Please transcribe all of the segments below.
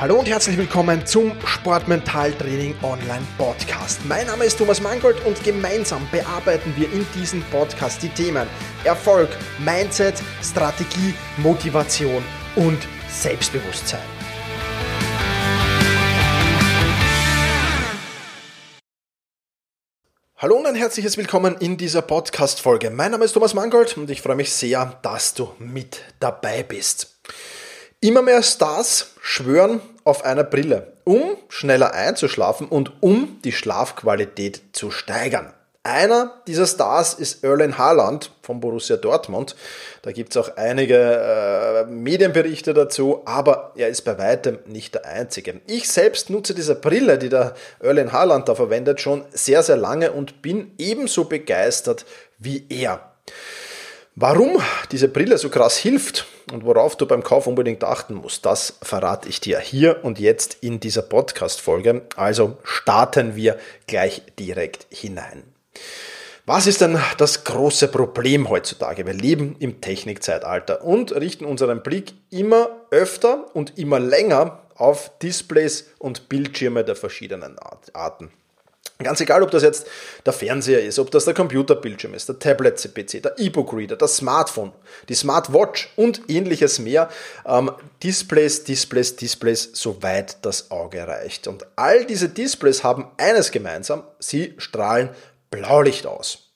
Hallo und herzlich willkommen zum Sportmentaltraining Online Podcast. Mein Name ist Thomas Mangold und gemeinsam bearbeiten wir in diesem Podcast die Themen Erfolg, Mindset, Strategie, Motivation und Selbstbewusstsein. Hallo und ein herzliches Willkommen in dieser Podcast-Folge. Mein Name ist Thomas Mangold und ich freue mich sehr, dass du mit dabei bist. Immer mehr Stars schwören auf eine Brille, um schneller einzuschlafen und um die Schlafqualität zu steigern. Einer dieser Stars ist Erlen Haaland von Borussia Dortmund. Da gibt es auch einige äh, Medienberichte dazu, aber er ist bei weitem nicht der einzige. Ich selbst nutze diese Brille, die der Erlen Haaland da verwendet, schon sehr, sehr lange und bin ebenso begeistert wie er. Warum diese Brille so krass hilft und worauf du beim Kauf unbedingt achten musst, das verrate ich dir hier und jetzt in dieser Podcast-Folge. Also starten wir gleich direkt hinein. Was ist denn das große Problem heutzutage? Wir leben im Technikzeitalter und richten unseren Blick immer öfter und immer länger auf Displays und Bildschirme der verschiedenen Arten. Ganz egal, ob das jetzt der Fernseher ist, ob das der Computerbildschirm ist, der Tablet-PC, der E-Book-Reader, das Smartphone, die Smartwatch und ähnliches mehr. Ähm, Displays, Displays, Displays, soweit das Auge reicht. Und all diese Displays haben eines gemeinsam, sie strahlen Blaulicht aus.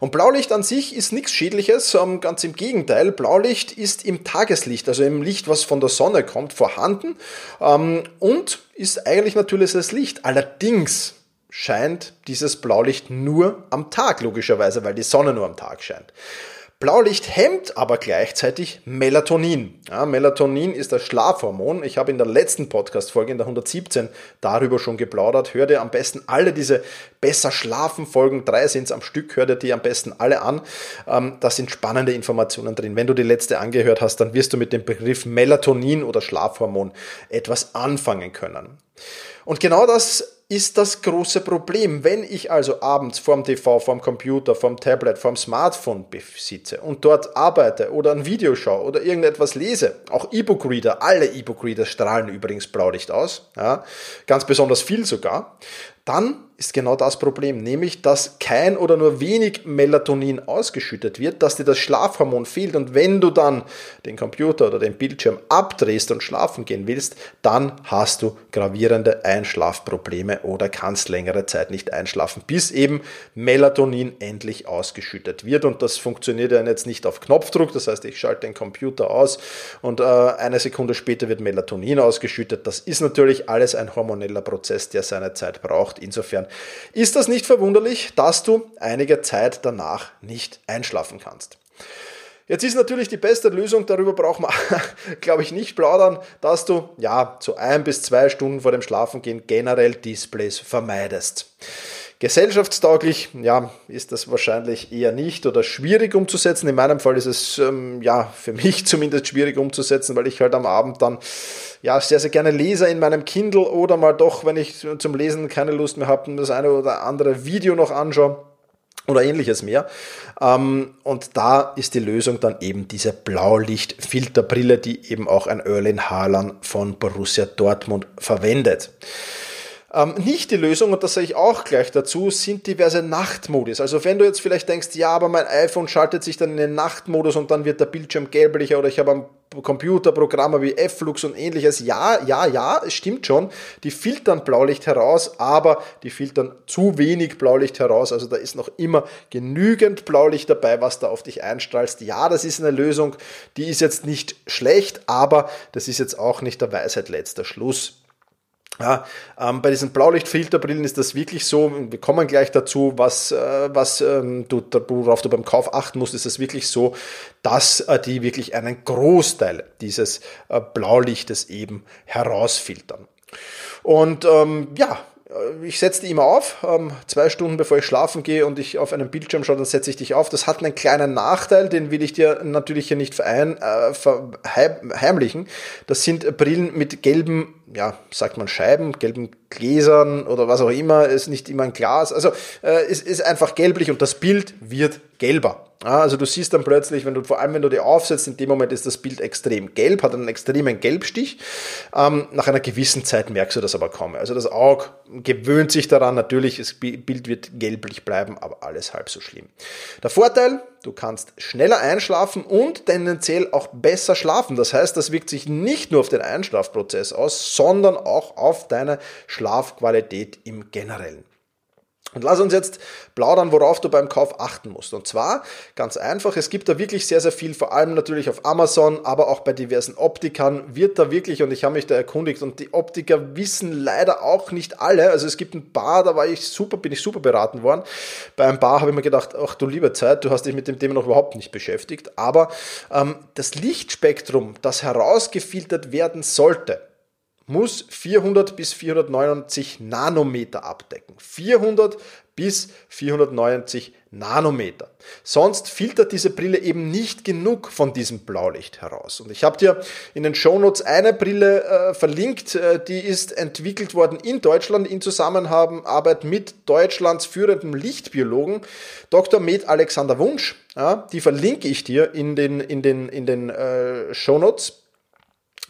Und Blaulicht an sich ist nichts Schädliches, ähm, ganz im Gegenteil. Blaulicht ist im Tageslicht, also im Licht, was von der Sonne kommt, vorhanden ähm, und ist eigentlich natürliches Licht. Allerdings scheint dieses Blaulicht nur am Tag, logischerweise, weil die Sonne nur am Tag scheint. Blaulicht hemmt aber gleichzeitig Melatonin. Ja, Melatonin ist das Schlafhormon. Ich habe in der letzten Podcast-Folge, in der 117, darüber schon geplaudert. Hör dir am besten alle diese Besser schlafen Folgen, drei sind es am Stück, hör dir die am besten alle an. Ähm, da sind spannende Informationen drin. Wenn du die letzte angehört hast, dann wirst du mit dem Begriff Melatonin oder Schlafhormon etwas anfangen können. Und genau das ist das große Problem. Wenn ich also abends vorm TV, vorm Computer, vorm Tablet, vorm Smartphone sitze und dort arbeite oder ein Video schaue oder irgendetwas lese, auch E-Book-Reader, alle E-Book-Reader strahlen übrigens Blaulicht aus, ja, ganz besonders viel sogar, dann ist genau das Problem, nämlich dass kein oder nur wenig Melatonin ausgeschüttet wird, dass dir das Schlafhormon fehlt und wenn du dann den Computer oder den Bildschirm abdrehst und schlafen gehen willst, dann hast du gravierende Einschlafprobleme oder kannst längere Zeit nicht einschlafen, bis eben Melatonin endlich ausgeschüttet wird und das funktioniert ja jetzt nicht auf Knopfdruck, das heißt ich schalte den Computer aus und äh, eine Sekunde später wird Melatonin ausgeschüttet. Das ist natürlich alles ein hormoneller Prozess, der seine Zeit braucht. Insofern ist das nicht verwunderlich, dass du einige Zeit danach nicht einschlafen kannst. Jetzt ist natürlich die beste Lösung, darüber braucht man, glaube ich, nicht plaudern, dass du ja so ein bis zwei Stunden vor dem Schlafengehen generell Displays vermeidest. Gesellschaftstauglich, ja, ist das wahrscheinlich eher nicht oder schwierig umzusetzen. In meinem Fall ist es, ähm, ja, für mich zumindest schwierig umzusetzen, weil ich halt am Abend dann, ja, sehr, sehr gerne lese in meinem Kindle oder mal doch, wenn ich zum Lesen keine Lust mehr habe, das eine oder andere Video noch anschaue oder ähnliches mehr. Ähm, und da ist die Lösung dann eben diese Blaulichtfilterbrille, die eben auch ein Erling Haaland von Borussia Dortmund verwendet. Ähm, nicht die Lösung, und das sage ich auch gleich dazu, sind diverse Nachtmodus. Also wenn du jetzt vielleicht denkst, ja, aber mein iPhone schaltet sich dann in den Nachtmodus und dann wird der Bildschirm gelblicher oder ich habe am Computerprogramme wie F-Lux und ähnliches. Ja, ja, ja, es stimmt schon. Die filtern Blaulicht heraus, aber die filtern zu wenig Blaulicht heraus. Also da ist noch immer genügend Blaulicht dabei, was da auf dich einstrahlst. Ja, das ist eine Lösung, die ist jetzt nicht schlecht, aber das ist jetzt auch nicht der Weisheit letzter Schluss. Ja, ähm, bei diesen Blaulichtfilterbrillen ist das wirklich so, wir kommen gleich dazu, was, äh, was ähm, du, worauf du beim Kauf achten musst, ist es wirklich so, dass äh, die wirklich einen Großteil dieses äh, Blaulichtes eben herausfiltern. Und ähm, ja, ich setze die immer auf, ähm, zwei Stunden bevor ich schlafen gehe und ich auf einen Bildschirm schaue, dann setze ich dich auf. Das hat einen kleinen Nachteil, den will ich dir natürlich hier nicht verein, äh, verheimlichen. Das sind Brillen mit gelbem ja, sagt man Scheiben, gelben Gläsern oder was auch immer, ist nicht immer ein Glas. Also äh, es ist einfach gelblich und das Bild wird gelber. Ja, also du siehst dann plötzlich, wenn du, vor allem wenn du die aufsetzt, in dem Moment ist das Bild extrem gelb, hat einen extremen Gelbstich. Ähm, nach einer gewissen Zeit merkst du das aber kaum. Also das Auge gewöhnt sich daran, natürlich, das Bild wird gelblich bleiben, aber alles halb so schlimm. Der Vorteil, du kannst schneller einschlafen und tendenziell auch besser schlafen. Das heißt, das wirkt sich nicht nur auf den Einschlafprozess aus, sondern auch auf deine Schlafqualität im Generellen. Und lass uns jetzt plaudern, worauf du beim Kauf achten musst. Und zwar ganz einfach, es gibt da wirklich sehr, sehr viel, vor allem natürlich auf Amazon, aber auch bei diversen Optikern wird da wirklich, und ich habe mich da erkundigt, und die Optiker wissen leider auch nicht alle. Also es gibt ein paar, da war ich super, bin ich super beraten worden. Bei ein paar habe ich mir gedacht, ach du liebe Zeit, du hast dich mit dem Thema noch überhaupt nicht beschäftigt. Aber ähm, das Lichtspektrum, das herausgefiltert werden sollte, muss 400 bis 490 Nanometer abdecken. 400 bis 490 Nanometer. Sonst filtert diese Brille eben nicht genug von diesem Blaulicht heraus. Und ich habe dir in den Shownotes eine Brille äh, verlinkt, äh, die ist entwickelt worden in Deutschland in Zusammenarbeit mit Deutschlands führendem Lichtbiologen Dr. Med Alexander Wunsch. Ja, die verlinke ich dir in den, in den, in den äh, Shownotes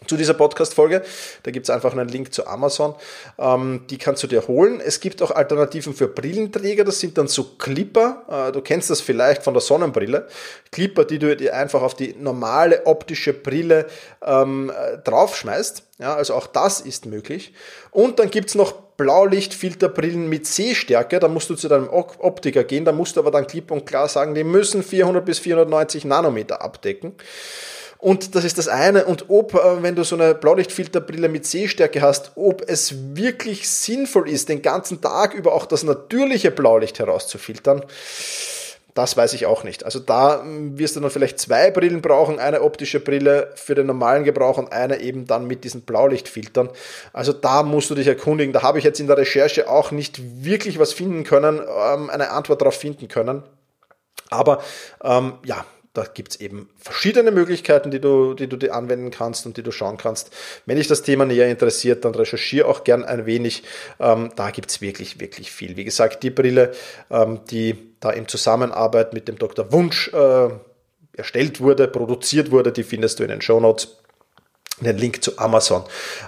zu dieser Podcast-Folge. Da gibt es einfach einen Link zu Amazon. Ähm, die kannst du dir holen. Es gibt auch Alternativen für Brillenträger. Das sind dann so Clipper. Äh, du kennst das vielleicht von der Sonnenbrille. Clipper, die du dir einfach auf die normale optische Brille ähm, äh, draufschmeißt. Ja, also auch das ist möglich. Und dann gibt es noch Blaulichtfilterbrillen mit Sehstärke. Da musst du zu deinem Optiker gehen. Da musst du aber dann klipp und klar sagen, die müssen 400 bis 490 Nanometer abdecken. Und das ist das eine. Und ob, äh, wenn du so eine Blaulichtfilterbrille mit Sehstärke hast, ob es wirklich sinnvoll ist, den ganzen Tag über auch das natürliche Blaulicht herauszufiltern, das weiß ich auch nicht. Also da hm, wirst du dann vielleicht zwei Brillen brauchen, eine optische Brille für den normalen Gebrauch und eine eben dann mit diesen Blaulichtfiltern. Also da musst du dich erkundigen. Da habe ich jetzt in der Recherche auch nicht wirklich was finden können, ähm, eine Antwort darauf finden können. Aber ähm, ja, da gibt es eben verschiedene Möglichkeiten, die du, die du dir anwenden kannst und die du schauen kannst. Wenn dich das Thema näher interessiert, dann recherchiere auch gern ein wenig. Ähm, da gibt es wirklich, wirklich viel. Wie gesagt, die Brille, ähm, die da in Zusammenarbeit mit dem Dr. Wunsch äh, erstellt wurde, produziert wurde, die findest du in den Show Notes den Link zu Amazon.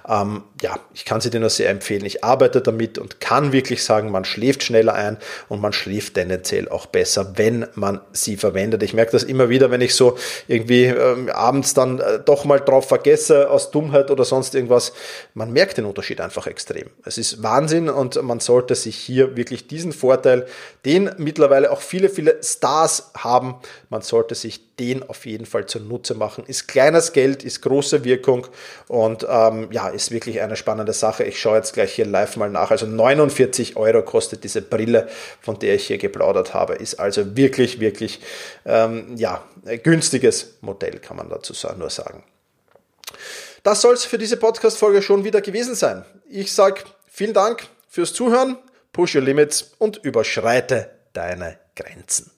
Ähm, ja, ich kann sie dir nur sehr empfehlen. Ich arbeite damit und kann wirklich sagen, man schläft schneller ein und man schläft tendenziell auch besser, wenn man sie verwendet. Ich merke das immer wieder, wenn ich so irgendwie ähm, abends dann äh, doch mal drauf vergesse, aus Dummheit oder sonst irgendwas. Man merkt den Unterschied einfach extrem. Es ist Wahnsinn und man sollte sich hier wirklich diesen Vorteil, den mittlerweile auch viele, viele Stars haben, man sollte sich den auf jeden Fall zunutze machen. Ist kleines Geld, ist große Wirkung und ähm, ja, ist wirklich eine spannende Sache. Ich schaue jetzt gleich hier live mal nach. Also 49 Euro kostet diese Brille, von der ich hier geplaudert habe. Ist also wirklich, wirklich ähm, ja, günstiges Modell, kann man dazu nur sagen. Das soll es für diese Podcast-Folge schon wieder gewesen sein. Ich sage vielen Dank fürs Zuhören, push your limits und überschreite deine Grenzen.